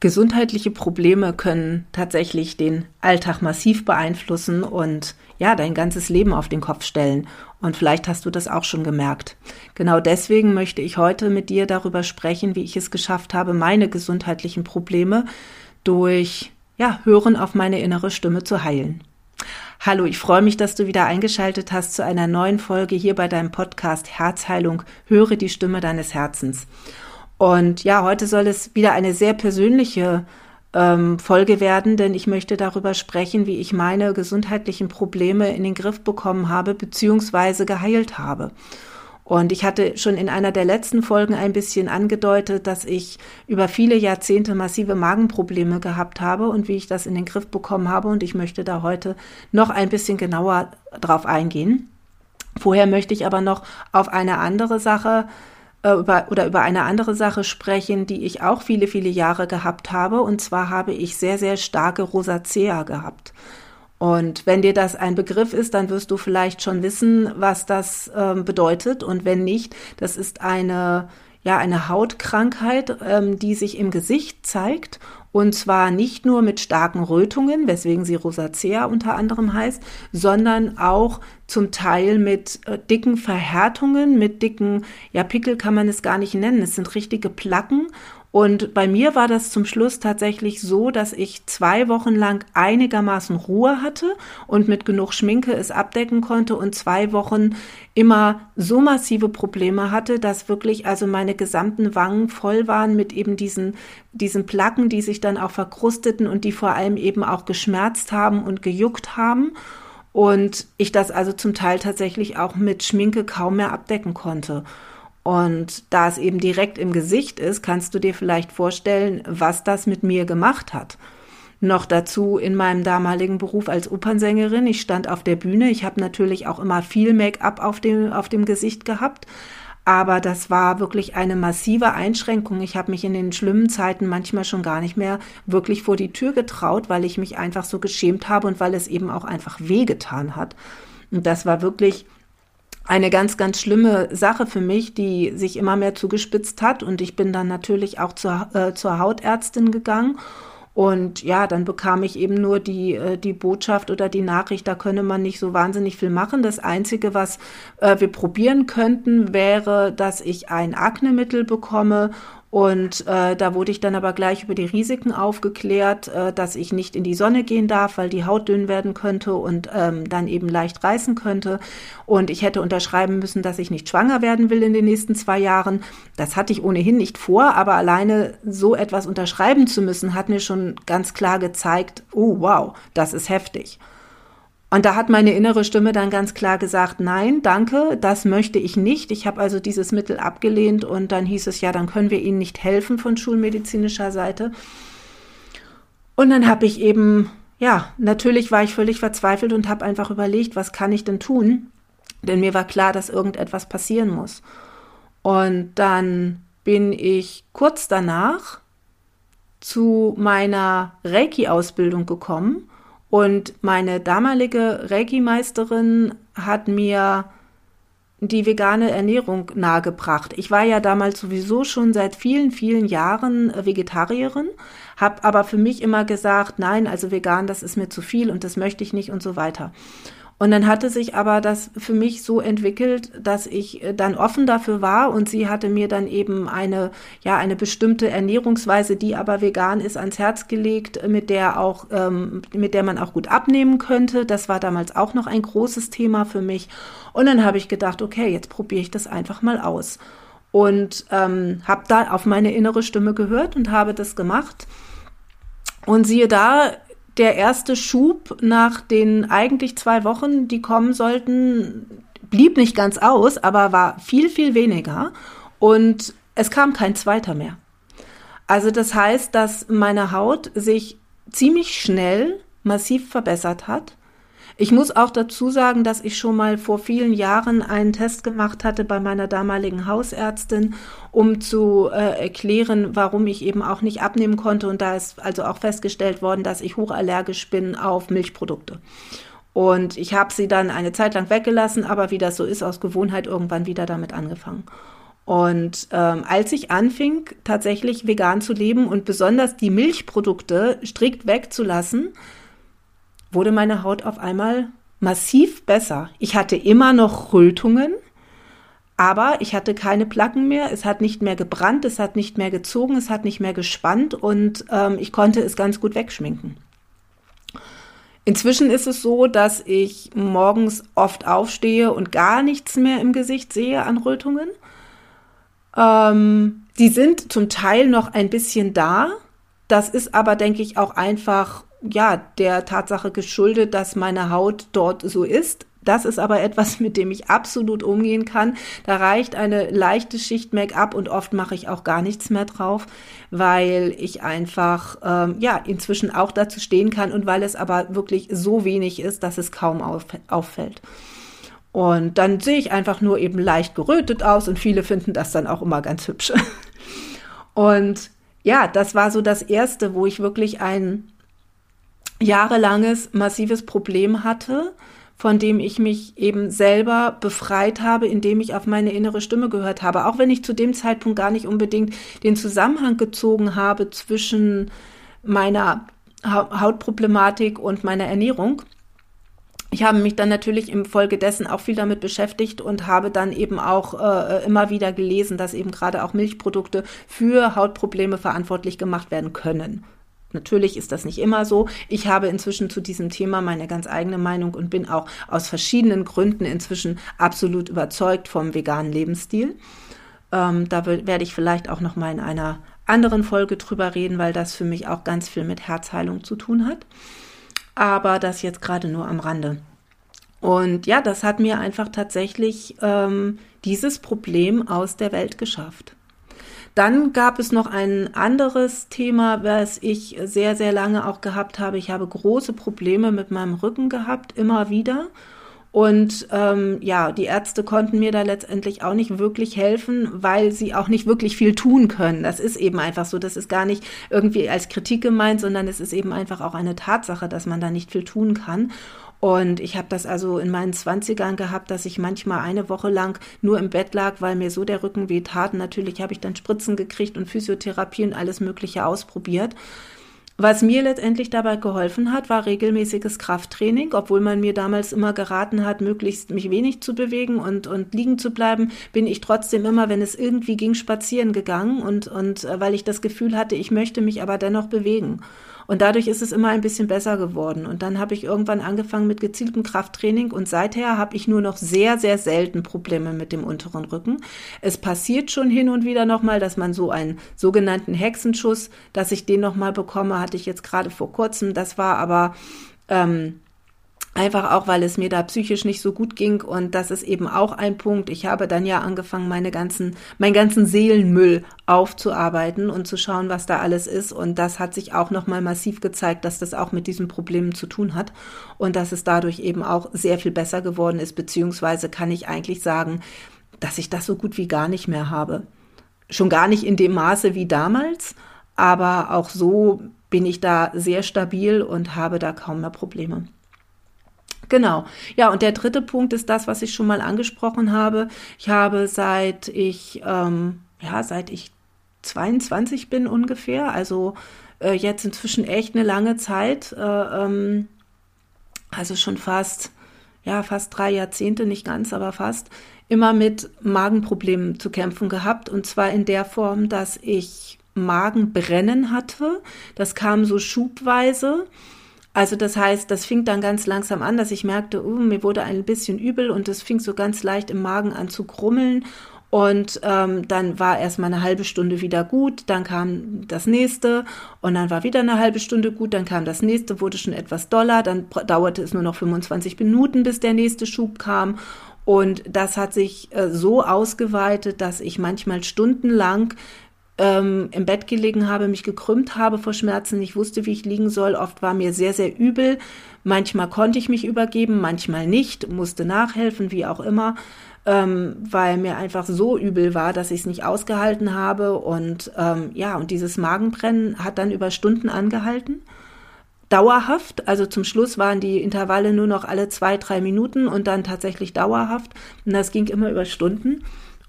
Gesundheitliche Probleme können tatsächlich den Alltag massiv beeinflussen und ja, dein ganzes Leben auf den Kopf stellen. Und vielleicht hast du das auch schon gemerkt. Genau deswegen möchte ich heute mit dir darüber sprechen, wie ich es geschafft habe, meine gesundheitlichen Probleme durch ja, Hören auf meine innere Stimme zu heilen. Hallo, ich freue mich, dass du wieder eingeschaltet hast zu einer neuen Folge hier bei deinem Podcast Herzheilung. Höre die Stimme deines Herzens. Und ja, heute soll es wieder eine sehr persönliche ähm, Folge werden, denn ich möchte darüber sprechen, wie ich meine gesundheitlichen Probleme in den Griff bekommen habe beziehungsweise geheilt habe. Und ich hatte schon in einer der letzten Folgen ein bisschen angedeutet, dass ich über viele Jahrzehnte massive Magenprobleme gehabt habe und wie ich das in den Griff bekommen habe. Und ich möchte da heute noch ein bisschen genauer drauf eingehen. Vorher möchte ich aber noch auf eine andere Sache äh, über, oder über eine andere Sache sprechen, die ich auch viele, viele Jahre gehabt habe. Und zwar habe ich sehr, sehr starke Rosacea gehabt. Und wenn dir das ein Begriff ist, dann wirst du vielleicht schon wissen, was das ähm, bedeutet. Und wenn nicht, das ist eine, ja, eine Hautkrankheit, ähm, die sich im Gesicht zeigt und zwar nicht nur mit starken Rötungen, weswegen sie Rosacea unter anderem heißt, sondern auch zum Teil mit äh, dicken Verhärtungen, mit dicken, ja, Pickel kann man es gar nicht nennen. Es sind richtige Placken und bei mir war das zum Schluss tatsächlich so, dass ich zwei Wochen lang einigermaßen Ruhe hatte und mit genug Schminke es abdecken konnte und zwei Wochen immer so massive Probleme hatte, dass wirklich also meine gesamten Wangen voll waren mit eben diesen, diesen Placken, die sich dann auch verkrusteten und die vor allem eben auch geschmerzt haben und gejuckt haben. Und ich das also zum Teil tatsächlich auch mit Schminke kaum mehr abdecken konnte. Und da es eben direkt im Gesicht ist, kannst du dir vielleicht vorstellen, was das mit mir gemacht hat. Noch dazu in meinem damaligen Beruf als Opernsängerin. Ich stand auf der Bühne. Ich habe natürlich auch immer viel Make-up auf dem, auf dem Gesicht gehabt. Aber das war wirklich eine massive Einschränkung. Ich habe mich in den schlimmen Zeiten manchmal schon gar nicht mehr wirklich vor die Tür getraut, weil ich mich einfach so geschämt habe und weil es eben auch einfach wehgetan hat. Und das war wirklich eine ganz, ganz schlimme Sache für mich, die sich immer mehr zugespitzt hat. Und ich bin dann natürlich auch zur, äh, zur Hautärztin gegangen. Und ja, dann bekam ich eben nur die, äh, die Botschaft oder die Nachricht, da könne man nicht so wahnsinnig viel machen. Das Einzige, was äh, wir probieren könnten, wäre, dass ich ein Aknemittel bekomme und äh, da wurde ich dann aber gleich über die Risiken aufgeklärt, äh, dass ich nicht in die Sonne gehen darf, weil die Haut dünn werden könnte und ähm, dann eben leicht reißen könnte. Und ich hätte unterschreiben müssen, dass ich nicht schwanger werden will in den nächsten zwei Jahren. Das hatte ich ohnehin nicht vor, aber alleine so etwas unterschreiben zu müssen, hat mir schon ganz klar gezeigt, oh wow, das ist heftig. Und da hat meine innere Stimme dann ganz klar gesagt, nein, danke, das möchte ich nicht. Ich habe also dieses Mittel abgelehnt und dann hieß es ja, dann können wir Ihnen nicht helfen von schulmedizinischer Seite. Und dann habe ich eben, ja, natürlich war ich völlig verzweifelt und habe einfach überlegt, was kann ich denn tun? Denn mir war klar, dass irgendetwas passieren muss. Und dann bin ich kurz danach zu meiner Reiki-Ausbildung gekommen und meine damalige Reiki-Meisterin hat mir die vegane Ernährung nahegebracht. Ich war ja damals sowieso schon seit vielen, vielen Jahren Vegetarierin, habe aber für mich immer gesagt, nein, also vegan, das ist mir zu viel und das möchte ich nicht und so weiter. Und dann hatte sich aber das für mich so entwickelt, dass ich äh, dann offen dafür war und sie hatte mir dann eben eine, ja, eine bestimmte Ernährungsweise, die aber vegan ist, ans Herz gelegt, mit der auch, ähm, mit der man auch gut abnehmen könnte. Das war damals auch noch ein großes Thema für mich. Und dann habe ich gedacht, okay, jetzt probiere ich das einfach mal aus. Und ähm, habe da auf meine innere Stimme gehört und habe das gemacht. Und siehe da, der erste Schub nach den eigentlich zwei Wochen, die kommen sollten, blieb nicht ganz aus, aber war viel, viel weniger. Und es kam kein zweiter mehr. Also das heißt, dass meine Haut sich ziemlich schnell massiv verbessert hat. Ich muss auch dazu sagen, dass ich schon mal vor vielen Jahren einen Test gemacht hatte bei meiner damaligen Hausärztin, um zu äh, erklären, warum ich eben auch nicht abnehmen konnte. Und da ist also auch festgestellt worden, dass ich hochallergisch bin auf Milchprodukte. Und ich habe sie dann eine Zeit lang weggelassen, aber wie das so ist, aus Gewohnheit irgendwann wieder damit angefangen. Und ähm, als ich anfing, tatsächlich vegan zu leben und besonders die Milchprodukte strikt wegzulassen, wurde meine Haut auf einmal massiv besser. Ich hatte immer noch Rötungen, aber ich hatte keine Placken mehr, es hat nicht mehr gebrannt, es hat nicht mehr gezogen, es hat nicht mehr gespannt und ähm, ich konnte es ganz gut wegschminken. Inzwischen ist es so, dass ich morgens oft aufstehe und gar nichts mehr im Gesicht sehe an Rötungen. Ähm, die sind zum Teil noch ein bisschen da. Das ist aber, denke ich, auch einfach ja der Tatsache geschuldet, dass meine Haut dort so ist. Das ist aber etwas, mit dem ich absolut umgehen kann. Da reicht eine leichte Schicht Make-up und oft mache ich auch gar nichts mehr drauf, weil ich einfach ähm, ja inzwischen auch dazu stehen kann und weil es aber wirklich so wenig ist, dass es kaum auf, auffällt. Und dann sehe ich einfach nur eben leicht gerötet aus und viele finden das dann auch immer ganz hübsch. Und ja, das war so das erste, wo ich wirklich ein jahrelanges massives Problem hatte, von dem ich mich eben selber befreit habe, indem ich auf meine innere Stimme gehört habe. Auch wenn ich zu dem Zeitpunkt gar nicht unbedingt den Zusammenhang gezogen habe zwischen meiner Hautproblematik und meiner Ernährung ich habe mich dann natürlich im Folge dessen auch viel damit beschäftigt und habe dann eben auch äh, immer wieder gelesen, dass eben gerade auch Milchprodukte für Hautprobleme verantwortlich gemacht werden können. Natürlich ist das nicht immer so. Ich habe inzwischen zu diesem Thema meine ganz eigene Meinung und bin auch aus verschiedenen Gründen inzwischen absolut überzeugt vom veganen Lebensstil. Ähm, da werde ich vielleicht auch noch mal in einer anderen Folge drüber reden, weil das für mich auch ganz viel mit Herzheilung zu tun hat aber das jetzt gerade nur am Rande. Und ja, das hat mir einfach tatsächlich ähm, dieses Problem aus der Welt geschafft. Dann gab es noch ein anderes Thema, was ich sehr, sehr lange auch gehabt habe. Ich habe große Probleme mit meinem Rücken gehabt, immer wieder. Und ähm, ja, die Ärzte konnten mir da letztendlich auch nicht wirklich helfen, weil sie auch nicht wirklich viel tun können. Das ist eben einfach so. Das ist gar nicht irgendwie als Kritik gemeint, sondern es ist eben einfach auch eine Tatsache, dass man da nicht viel tun kann. Und ich habe das also in meinen Zwanzigern gehabt, dass ich manchmal eine Woche lang nur im Bett lag, weil mir so der Rücken weh tat. Natürlich habe ich dann Spritzen gekriegt und Physiotherapie und alles Mögliche ausprobiert. Was mir letztendlich dabei geholfen hat, war regelmäßiges Krafttraining, obwohl man mir damals immer geraten hat, möglichst mich wenig zu bewegen und, und liegen zu bleiben, bin ich trotzdem immer, wenn es irgendwie ging, spazieren gegangen und, und äh, weil ich das Gefühl hatte, ich möchte mich aber dennoch bewegen. Und dadurch ist es immer ein bisschen besser geworden. Und dann habe ich irgendwann angefangen mit gezieltem Krafttraining und seither habe ich nur noch sehr, sehr selten Probleme mit dem unteren Rücken. Es passiert schon hin und wieder nochmal, dass man so einen sogenannten Hexenschuss, dass ich den nochmal bekomme, hatte ich jetzt gerade vor kurzem. Das war aber ähm, Einfach auch, weil es mir da psychisch nicht so gut ging und das ist eben auch ein Punkt. Ich habe dann ja angefangen, meine ganzen, meinen ganzen Seelenmüll aufzuarbeiten und zu schauen, was da alles ist und das hat sich auch nochmal massiv gezeigt, dass das auch mit diesen Problemen zu tun hat und dass es dadurch eben auch sehr viel besser geworden ist, beziehungsweise kann ich eigentlich sagen, dass ich das so gut wie gar nicht mehr habe. Schon gar nicht in dem Maße wie damals, aber auch so bin ich da sehr stabil und habe da kaum mehr Probleme. Genau. Ja, und der dritte Punkt ist das, was ich schon mal angesprochen habe. Ich habe seit ich, ähm, ja, seit ich 22 bin ungefähr, also äh, jetzt inzwischen echt eine lange Zeit, äh, ähm, also schon fast, ja, fast drei Jahrzehnte, nicht ganz, aber fast, immer mit Magenproblemen zu kämpfen gehabt. Und zwar in der Form, dass ich Magenbrennen hatte. Das kam so schubweise. Also das heißt, das fing dann ganz langsam an, dass ich merkte, uh, mir wurde ein bisschen übel und es fing so ganz leicht im Magen an zu grummeln. Und ähm, dann war erst mal eine halbe Stunde wieder gut, dann kam das nächste und dann war wieder eine halbe Stunde gut, dann kam das nächste, wurde schon etwas doller, dann dauerte es nur noch 25 Minuten, bis der nächste Schub kam. Und das hat sich äh, so ausgeweitet, dass ich manchmal stundenlang ähm, im Bett gelegen habe, mich gekrümmt habe vor Schmerzen, nicht wusste, wie ich liegen soll. Oft war mir sehr, sehr übel. Manchmal konnte ich mich übergeben, manchmal nicht, musste nachhelfen, wie auch immer, ähm, weil mir einfach so übel war, dass ich es nicht ausgehalten habe. Und ähm, ja, und dieses Magenbrennen hat dann über Stunden angehalten. Dauerhaft, also zum Schluss waren die Intervalle nur noch alle zwei, drei Minuten und dann tatsächlich dauerhaft. Und das ging immer über Stunden.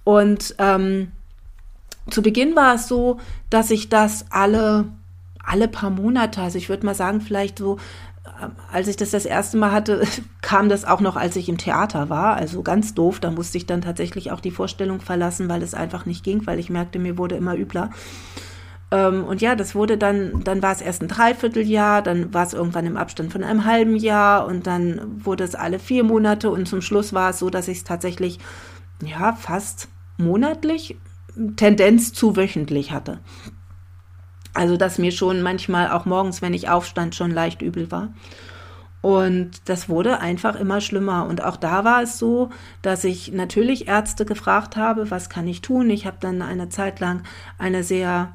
Und ähm, zu Beginn war es so, dass ich das alle, alle paar Monate, also ich würde mal sagen, vielleicht so, äh, als ich das das erste Mal hatte, kam das auch noch, als ich im Theater war. Also ganz doof. Da musste ich dann tatsächlich auch die Vorstellung verlassen, weil es einfach nicht ging, weil ich merkte, mir wurde immer übler. Ähm, und ja, das wurde dann, dann war es erst ein Dreivierteljahr, dann war es irgendwann im Abstand von einem halben Jahr und dann wurde es alle vier Monate und zum Schluss war es so, dass ich es tatsächlich, ja, fast monatlich, Tendenz zu wöchentlich hatte. Also, dass mir schon manchmal auch morgens, wenn ich aufstand, schon leicht übel war. Und das wurde einfach immer schlimmer. Und auch da war es so, dass ich natürlich Ärzte gefragt habe, was kann ich tun? Ich habe dann eine Zeit lang eine sehr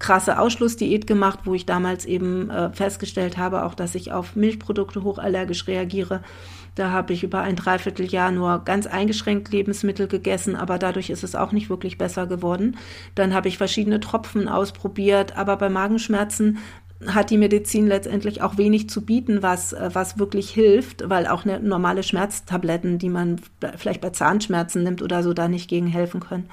krasse Ausschlussdiät gemacht, wo ich damals eben äh, festgestellt habe, auch dass ich auf Milchprodukte hochallergisch reagiere. Da habe ich über ein Dreivierteljahr nur ganz eingeschränkt Lebensmittel gegessen, aber dadurch ist es auch nicht wirklich besser geworden. Dann habe ich verschiedene Tropfen ausprobiert, aber bei Magenschmerzen hat die Medizin letztendlich auch wenig zu bieten, was, äh, was wirklich hilft, weil auch eine normale Schmerztabletten, die man vielleicht bei Zahnschmerzen nimmt oder so, da nicht gegen helfen können.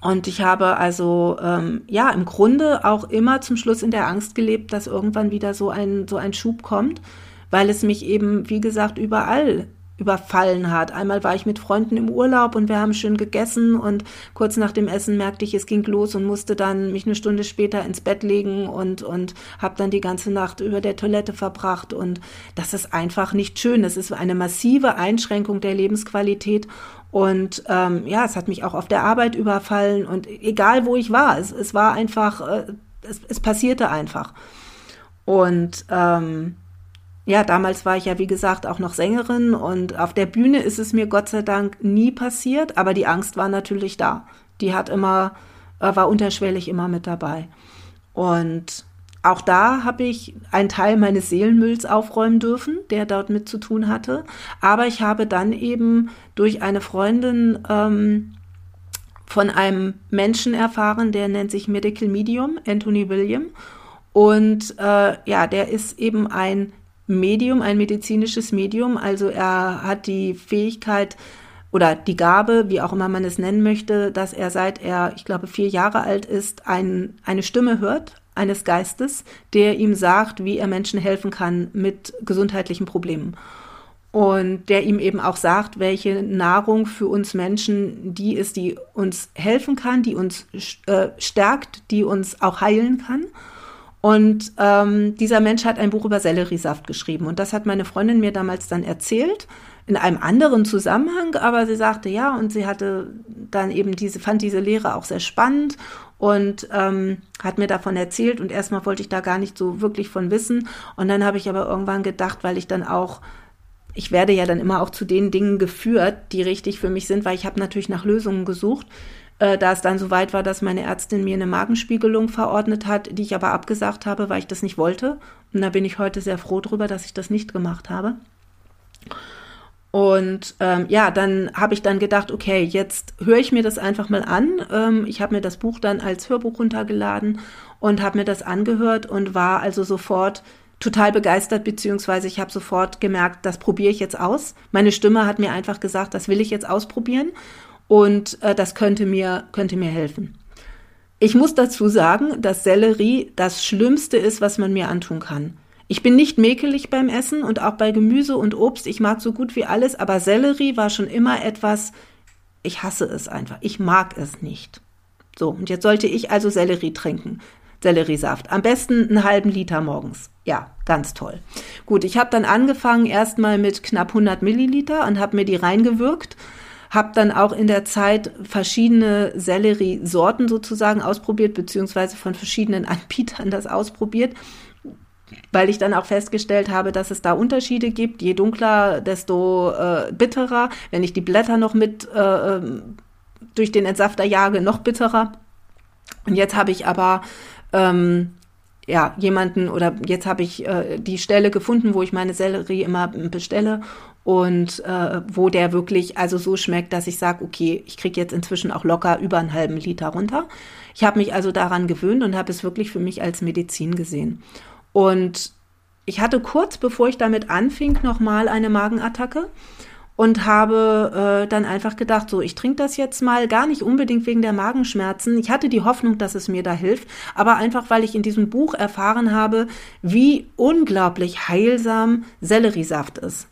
Und ich habe also ähm, ja im Grunde auch immer zum Schluss in der Angst gelebt, dass irgendwann wieder so ein so ein Schub kommt, weil es mich eben wie gesagt überall überfallen hat. Einmal war ich mit Freunden im Urlaub und wir haben schön gegessen und kurz nach dem Essen merkte ich, es ging los und musste dann mich eine Stunde später ins Bett legen und und habe dann die ganze Nacht über der Toilette verbracht und das ist einfach nicht schön. Das ist eine massive Einschränkung der Lebensqualität und ähm, ja, es hat mich auch auf der Arbeit überfallen und egal wo ich war, es, es war einfach, äh, es, es passierte einfach. Und ähm, ja, damals war ich ja, wie gesagt, auch noch Sängerin und auf der Bühne ist es mir Gott sei Dank nie passiert, aber die Angst war natürlich da. Die hat immer, äh, war unterschwellig immer mit dabei. Und auch da habe ich einen Teil meines Seelenmülls aufräumen dürfen, der dort mit zu tun hatte. Aber ich habe dann eben durch eine Freundin ähm, von einem Menschen erfahren, der nennt sich Medical Medium, Anthony William. Und äh, ja, der ist eben ein Medium, ein medizinisches Medium. Also er hat die Fähigkeit oder die Gabe, wie auch immer man es nennen möchte, dass er seit er, ich glaube, vier Jahre alt ist, ein, eine Stimme hört, eines Geistes, der ihm sagt, wie er Menschen helfen kann mit gesundheitlichen Problemen. Und der ihm eben auch sagt, welche Nahrung für uns Menschen die ist, die uns helfen kann, die uns äh, stärkt, die uns auch heilen kann. Und ähm, dieser Mensch hat ein Buch über Selleriesaft geschrieben. Und das hat meine Freundin mir damals dann erzählt, in einem anderen Zusammenhang, aber sie sagte ja, und sie hatte dann eben diese, fand diese Lehre auch sehr spannend und ähm, hat mir davon erzählt. Und erstmal wollte ich da gar nicht so wirklich von wissen. Und dann habe ich aber irgendwann gedacht, weil ich dann auch ich werde ja dann immer auch zu den Dingen geführt, die richtig für mich sind, weil ich habe natürlich nach Lösungen gesucht, äh, da es dann so weit war, dass meine Ärztin mir eine Magenspiegelung verordnet hat, die ich aber abgesagt habe, weil ich das nicht wollte. Und da bin ich heute sehr froh drüber, dass ich das nicht gemacht habe. Und ähm, ja, dann habe ich dann gedacht, okay, jetzt höre ich mir das einfach mal an. Ähm, ich habe mir das Buch dann als Hörbuch runtergeladen und habe mir das angehört und war also sofort total begeistert, beziehungsweise ich habe sofort gemerkt, das probiere ich jetzt aus. Meine Stimme hat mir einfach gesagt, das will ich jetzt ausprobieren und äh, das könnte mir, könnte mir helfen. Ich muss dazu sagen, dass Sellerie das Schlimmste ist, was man mir antun kann. Ich bin nicht mäkelig beim Essen und auch bei Gemüse und Obst. Ich mag so gut wie alles, aber Sellerie war schon immer etwas, ich hasse es einfach. Ich mag es nicht. So, und jetzt sollte ich also Sellerie trinken. Selleriesaft. Am besten einen halben Liter morgens. Ja, ganz toll. Gut, ich habe dann angefangen erstmal mit knapp 100 Milliliter und habe mir die reingewürgt. Habe dann auch in der Zeit verschiedene Selleriesorten sozusagen ausprobiert, beziehungsweise von verschiedenen Anbietern das ausprobiert weil ich dann auch festgestellt habe, dass es da Unterschiede gibt. Je dunkler, desto äh, bitterer. Wenn ich die Blätter noch mit äh, ähm, durch den Entsafter jage, noch bitterer. Und jetzt habe ich aber ähm, ja jemanden oder jetzt habe ich äh, die Stelle gefunden, wo ich meine Sellerie immer bestelle und äh, wo der wirklich also so schmeckt, dass ich sage, okay, ich kriege jetzt inzwischen auch locker über einen halben Liter runter. Ich habe mich also daran gewöhnt und habe es wirklich für mich als Medizin gesehen. Und ich hatte kurz bevor ich damit anfing nochmal eine Magenattacke. Und habe äh, dann einfach gedacht, so, ich trinke das jetzt mal, gar nicht unbedingt wegen der Magenschmerzen. Ich hatte die Hoffnung, dass es mir da hilft, aber einfach, weil ich in diesem Buch erfahren habe, wie unglaublich heilsam Selleriesaft ist.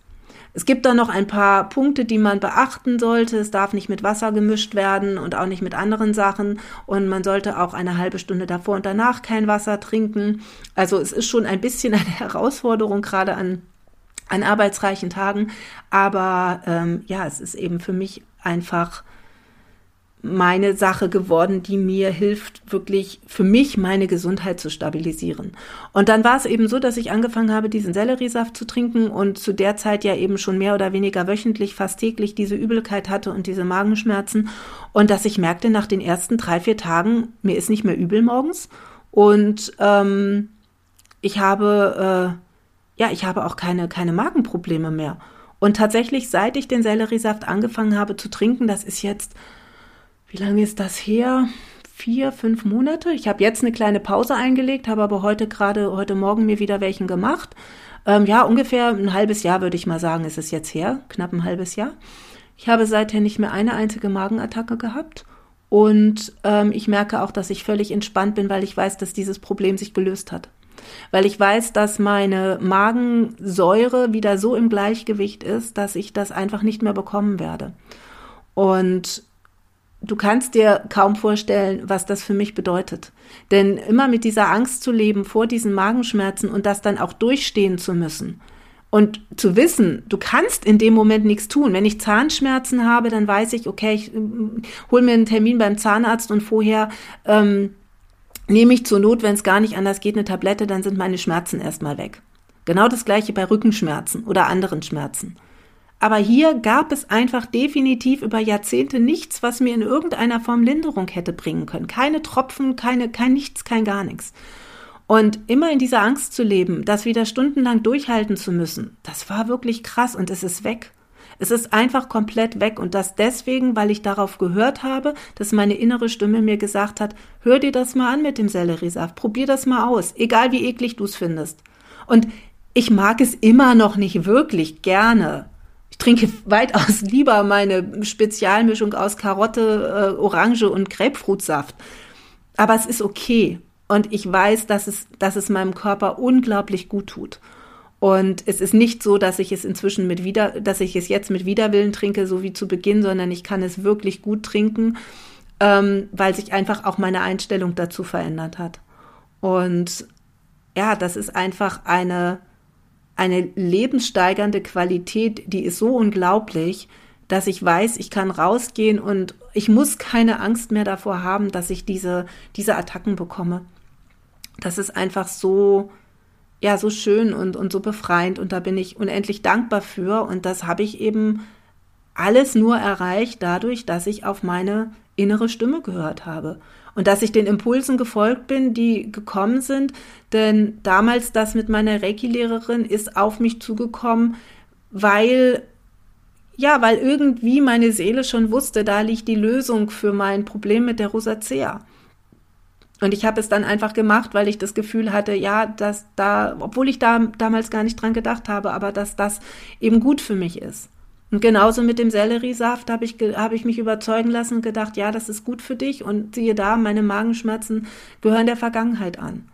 Es gibt da noch ein paar Punkte, die man beachten sollte. Es darf nicht mit Wasser gemischt werden und auch nicht mit anderen Sachen. Und man sollte auch eine halbe Stunde davor und danach kein Wasser trinken. Also es ist schon ein bisschen eine Herausforderung, gerade an an arbeitsreichen Tagen. Aber ähm, ja, es ist eben für mich einfach meine Sache geworden, die mir hilft, wirklich für mich meine Gesundheit zu stabilisieren. Und dann war es eben so, dass ich angefangen habe, diesen Selleriesaft zu trinken und zu der Zeit ja eben schon mehr oder weniger wöchentlich, fast täglich diese Übelkeit hatte und diese Magenschmerzen. Und dass ich merkte nach den ersten drei, vier Tagen, mir ist nicht mehr übel morgens. Und ähm, ich habe äh, ja, ich habe auch keine, keine Magenprobleme mehr. Und tatsächlich, seit ich den Selleriesaft angefangen habe zu trinken, das ist jetzt, wie lange ist das her? Vier, fünf Monate. Ich habe jetzt eine kleine Pause eingelegt, habe aber heute gerade, heute Morgen mir wieder welchen gemacht. Ähm, ja, ungefähr ein halbes Jahr würde ich mal sagen, ist es jetzt her. Knapp ein halbes Jahr. Ich habe seither nicht mehr eine einzige Magenattacke gehabt. Und ähm, ich merke auch, dass ich völlig entspannt bin, weil ich weiß, dass dieses Problem sich gelöst hat weil ich weiß, dass meine Magensäure wieder so im Gleichgewicht ist, dass ich das einfach nicht mehr bekommen werde. Und du kannst dir kaum vorstellen, was das für mich bedeutet. Denn immer mit dieser Angst zu leben vor diesen Magenschmerzen und das dann auch durchstehen zu müssen. Und zu wissen, du kannst in dem Moment nichts tun. Wenn ich Zahnschmerzen habe, dann weiß ich, okay, ich äh, hol mir einen Termin beim Zahnarzt und vorher ähm, nehme ich zur Not, wenn es gar nicht anders geht, eine Tablette, dann sind meine Schmerzen erstmal weg. Genau das gleiche bei Rückenschmerzen oder anderen Schmerzen. Aber hier gab es einfach definitiv über Jahrzehnte nichts, was mir in irgendeiner Form Linderung hätte bringen können. Keine Tropfen, keine, kein nichts, kein gar nichts. Und immer in dieser Angst zu leben, das wieder stundenlang durchhalten zu müssen, das war wirklich krass und es ist weg. Es ist einfach komplett weg und das deswegen, weil ich darauf gehört habe, dass meine innere Stimme mir gesagt hat, hör dir das mal an mit dem Selleriesaft, probier das mal aus, egal wie eklig du es findest. Und ich mag es immer noch nicht wirklich gerne. Ich trinke weitaus lieber meine Spezialmischung aus Karotte, äh, Orange und Grapefruitsaft. Aber es ist okay. Und ich weiß, dass es, dass es meinem Körper unglaublich gut tut. Und es ist nicht so, dass ich es inzwischen mit wieder, dass ich es jetzt mit Widerwillen trinke, so wie zu Beginn, sondern ich kann es wirklich gut trinken, ähm, weil sich einfach auch meine Einstellung dazu verändert hat. Und ja, das ist einfach eine, eine lebenssteigernde Qualität, die ist so unglaublich, dass ich weiß, ich kann rausgehen und ich muss keine Angst mehr davor haben, dass ich diese, diese Attacken bekomme. Das ist einfach so, ja so schön und, und so befreiend und da bin ich unendlich dankbar für und das habe ich eben alles nur erreicht dadurch, dass ich auf meine innere Stimme gehört habe und dass ich den Impulsen gefolgt bin, die gekommen sind, denn damals das mit meiner Reiki-Lehrerin ist auf mich zugekommen, weil ja, weil irgendwie meine Seele schon wusste, da liegt die Lösung für mein Problem mit der Rosacea. Und ich habe es dann einfach gemacht, weil ich das Gefühl hatte, ja, dass da, obwohl ich da damals gar nicht dran gedacht habe, aber dass das eben gut für mich ist. Und genauso mit dem Selleriesaft habe ich, habe ich mich überzeugen lassen und gedacht, ja, das ist gut für dich. Und siehe da, meine Magenschmerzen gehören der Vergangenheit an.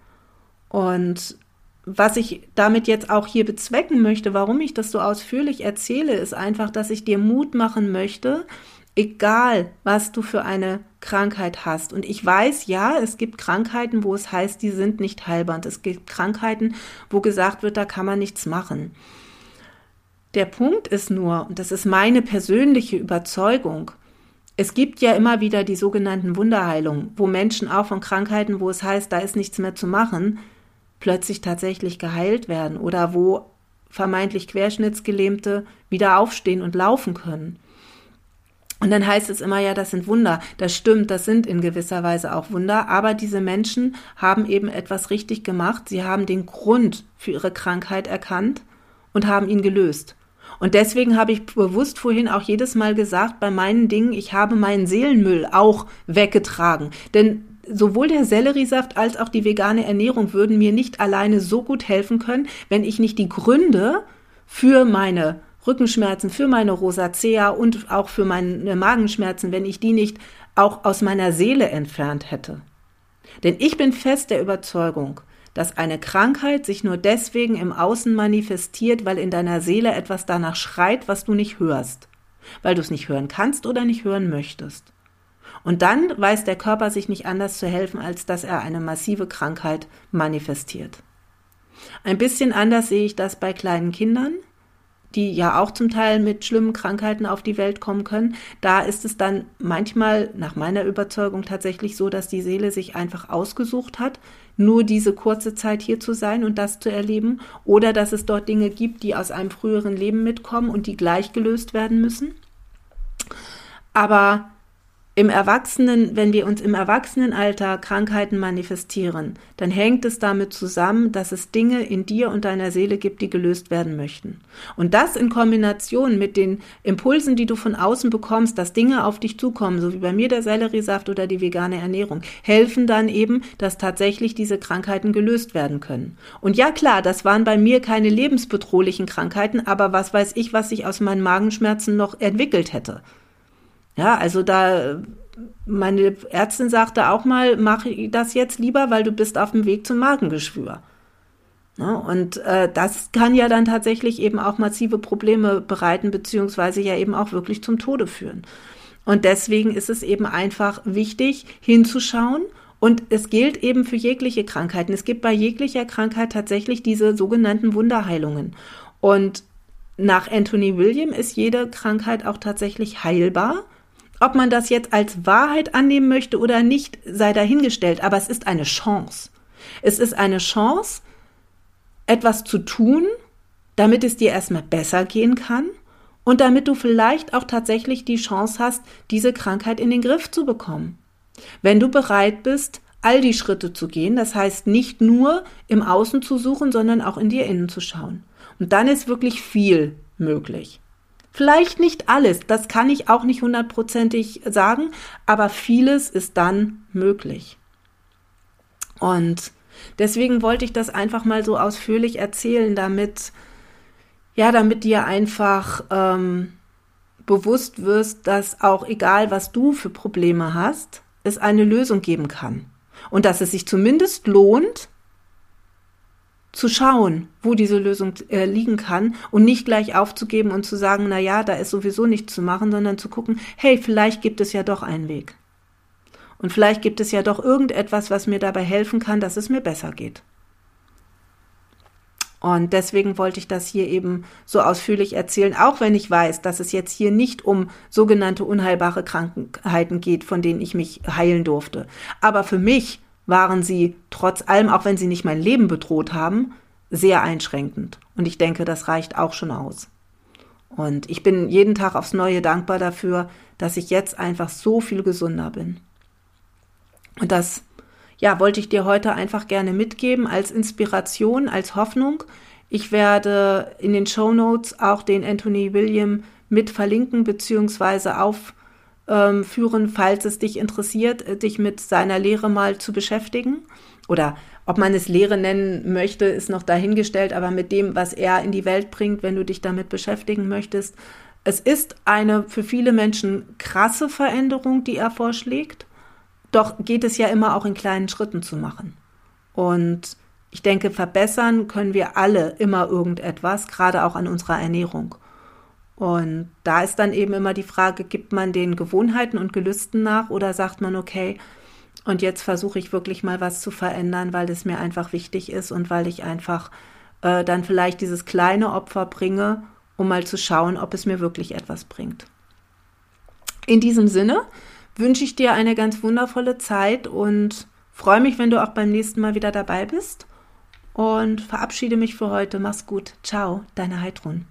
Und was ich damit jetzt auch hier bezwecken möchte, warum ich das so ausführlich erzähle, ist einfach, dass ich dir Mut machen möchte, egal was du für eine Krankheit hast. Und ich weiß, ja, es gibt Krankheiten, wo es heißt, die sind nicht heilbar. Und es gibt Krankheiten, wo gesagt wird, da kann man nichts machen. Der Punkt ist nur, und das ist meine persönliche Überzeugung, es gibt ja immer wieder die sogenannten Wunderheilungen, wo Menschen auch von Krankheiten, wo es heißt, da ist nichts mehr zu machen, plötzlich tatsächlich geheilt werden oder wo vermeintlich Querschnittsgelähmte wieder aufstehen und laufen können. Und dann heißt es immer, ja, das sind Wunder. Das stimmt, das sind in gewisser Weise auch Wunder. Aber diese Menschen haben eben etwas richtig gemacht. Sie haben den Grund für ihre Krankheit erkannt und haben ihn gelöst. Und deswegen habe ich bewusst vorhin auch jedes Mal gesagt, bei meinen Dingen, ich habe meinen Seelenmüll auch weggetragen. Denn sowohl der Selleriesaft als auch die vegane Ernährung würden mir nicht alleine so gut helfen können, wenn ich nicht die Gründe für meine Rückenschmerzen, für meine Rosacea und auch für meine Magenschmerzen, wenn ich die nicht auch aus meiner Seele entfernt hätte. Denn ich bin fest der Überzeugung, dass eine Krankheit sich nur deswegen im Außen manifestiert, weil in deiner Seele etwas danach schreit, was du nicht hörst, weil du es nicht hören kannst oder nicht hören möchtest. Und dann weiß der Körper sich nicht anders zu helfen, als dass er eine massive Krankheit manifestiert. Ein bisschen anders sehe ich das bei kleinen Kindern, die ja auch zum Teil mit schlimmen Krankheiten auf die Welt kommen können. Da ist es dann manchmal nach meiner Überzeugung tatsächlich so, dass die Seele sich einfach ausgesucht hat, nur diese kurze Zeit hier zu sein und das zu erleben, oder dass es dort Dinge gibt, die aus einem früheren Leben mitkommen und die gleich gelöst werden müssen. Aber im Erwachsenen, wenn wir uns im Erwachsenenalter Krankheiten manifestieren, dann hängt es damit zusammen, dass es Dinge in dir und deiner Seele gibt, die gelöst werden möchten. Und das in Kombination mit den Impulsen, die du von außen bekommst, dass Dinge auf dich zukommen, so wie bei mir der Selleriesaft oder die vegane Ernährung, helfen dann eben, dass tatsächlich diese Krankheiten gelöst werden können. Und ja klar, das waren bei mir keine lebensbedrohlichen Krankheiten, aber was weiß ich, was sich aus meinen Magenschmerzen noch entwickelt hätte. Ja, also da, meine Ärztin sagte auch mal, mach das jetzt lieber, weil du bist auf dem Weg zum Magengeschwür. Ja, und äh, das kann ja dann tatsächlich eben auch massive Probleme bereiten, beziehungsweise ja eben auch wirklich zum Tode führen. Und deswegen ist es eben einfach wichtig, hinzuschauen. Und es gilt eben für jegliche Krankheiten. Es gibt bei jeglicher Krankheit tatsächlich diese sogenannten Wunderheilungen. Und nach Anthony William ist jede Krankheit auch tatsächlich heilbar. Ob man das jetzt als Wahrheit annehmen möchte oder nicht, sei dahingestellt, aber es ist eine Chance. Es ist eine Chance, etwas zu tun, damit es dir erstmal besser gehen kann und damit du vielleicht auch tatsächlich die Chance hast, diese Krankheit in den Griff zu bekommen. Wenn du bereit bist, all die Schritte zu gehen, das heißt nicht nur im Außen zu suchen, sondern auch in dir innen zu schauen. Und dann ist wirklich viel möglich. Vielleicht nicht alles, das kann ich auch nicht hundertprozentig sagen, aber vieles ist dann möglich. Und deswegen wollte ich das einfach mal so ausführlich erzählen, damit, ja, damit dir einfach ähm, bewusst wirst, dass auch egal, was du für Probleme hast, es eine Lösung geben kann. Und dass es sich zumindest lohnt, zu schauen, wo diese Lösung äh, liegen kann und nicht gleich aufzugeben und zu sagen, na ja, da ist sowieso nichts zu machen, sondern zu gucken, hey, vielleicht gibt es ja doch einen Weg. Und vielleicht gibt es ja doch irgendetwas, was mir dabei helfen kann, dass es mir besser geht. Und deswegen wollte ich das hier eben so ausführlich erzählen, auch wenn ich weiß, dass es jetzt hier nicht um sogenannte unheilbare Krankheiten geht, von denen ich mich heilen durfte. Aber für mich waren sie trotz allem, auch wenn sie nicht mein Leben bedroht haben, sehr einschränkend. Und ich denke, das reicht auch schon aus. Und ich bin jeden Tag aufs Neue dankbar dafür, dass ich jetzt einfach so viel gesünder bin. Und das, ja, wollte ich dir heute einfach gerne mitgeben als Inspiration, als Hoffnung. Ich werde in den Show Notes auch den Anthony William mit verlinken, beziehungsweise auf ähm, führen, falls es dich interessiert, äh, dich mit seiner Lehre mal zu beschäftigen. Oder ob man es Lehre nennen möchte, ist noch dahingestellt, aber mit dem, was er in die Welt bringt, wenn du dich damit beschäftigen möchtest. Es ist eine für viele Menschen krasse Veränderung, die er vorschlägt. Doch geht es ja immer auch in kleinen Schritten zu machen. Und ich denke, verbessern können wir alle immer irgendetwas, gerade auch an unserer Ernährung. Und da ist dann eben immer die Frage, gibt man den Gewohnheiten und Gelüsten nach oder sagt man, okay, und jetzt versuche ich wirklich mal was zu verändern, weil es mir einfach wichtig ist und weil ich einfach äh, dann vielleicht dieses kleine Opfer bringe, um mal zu schauen, ob es mir wirklich etwas bringt. In diesem Sinne wünsche ich dir eine ganz wundervolle Zeit und freue mich, wenn du auch beim nächsten Mal wieder dabei bist und verabschiede mich für heute. Mach's gut. Ciao, deine Heidrun.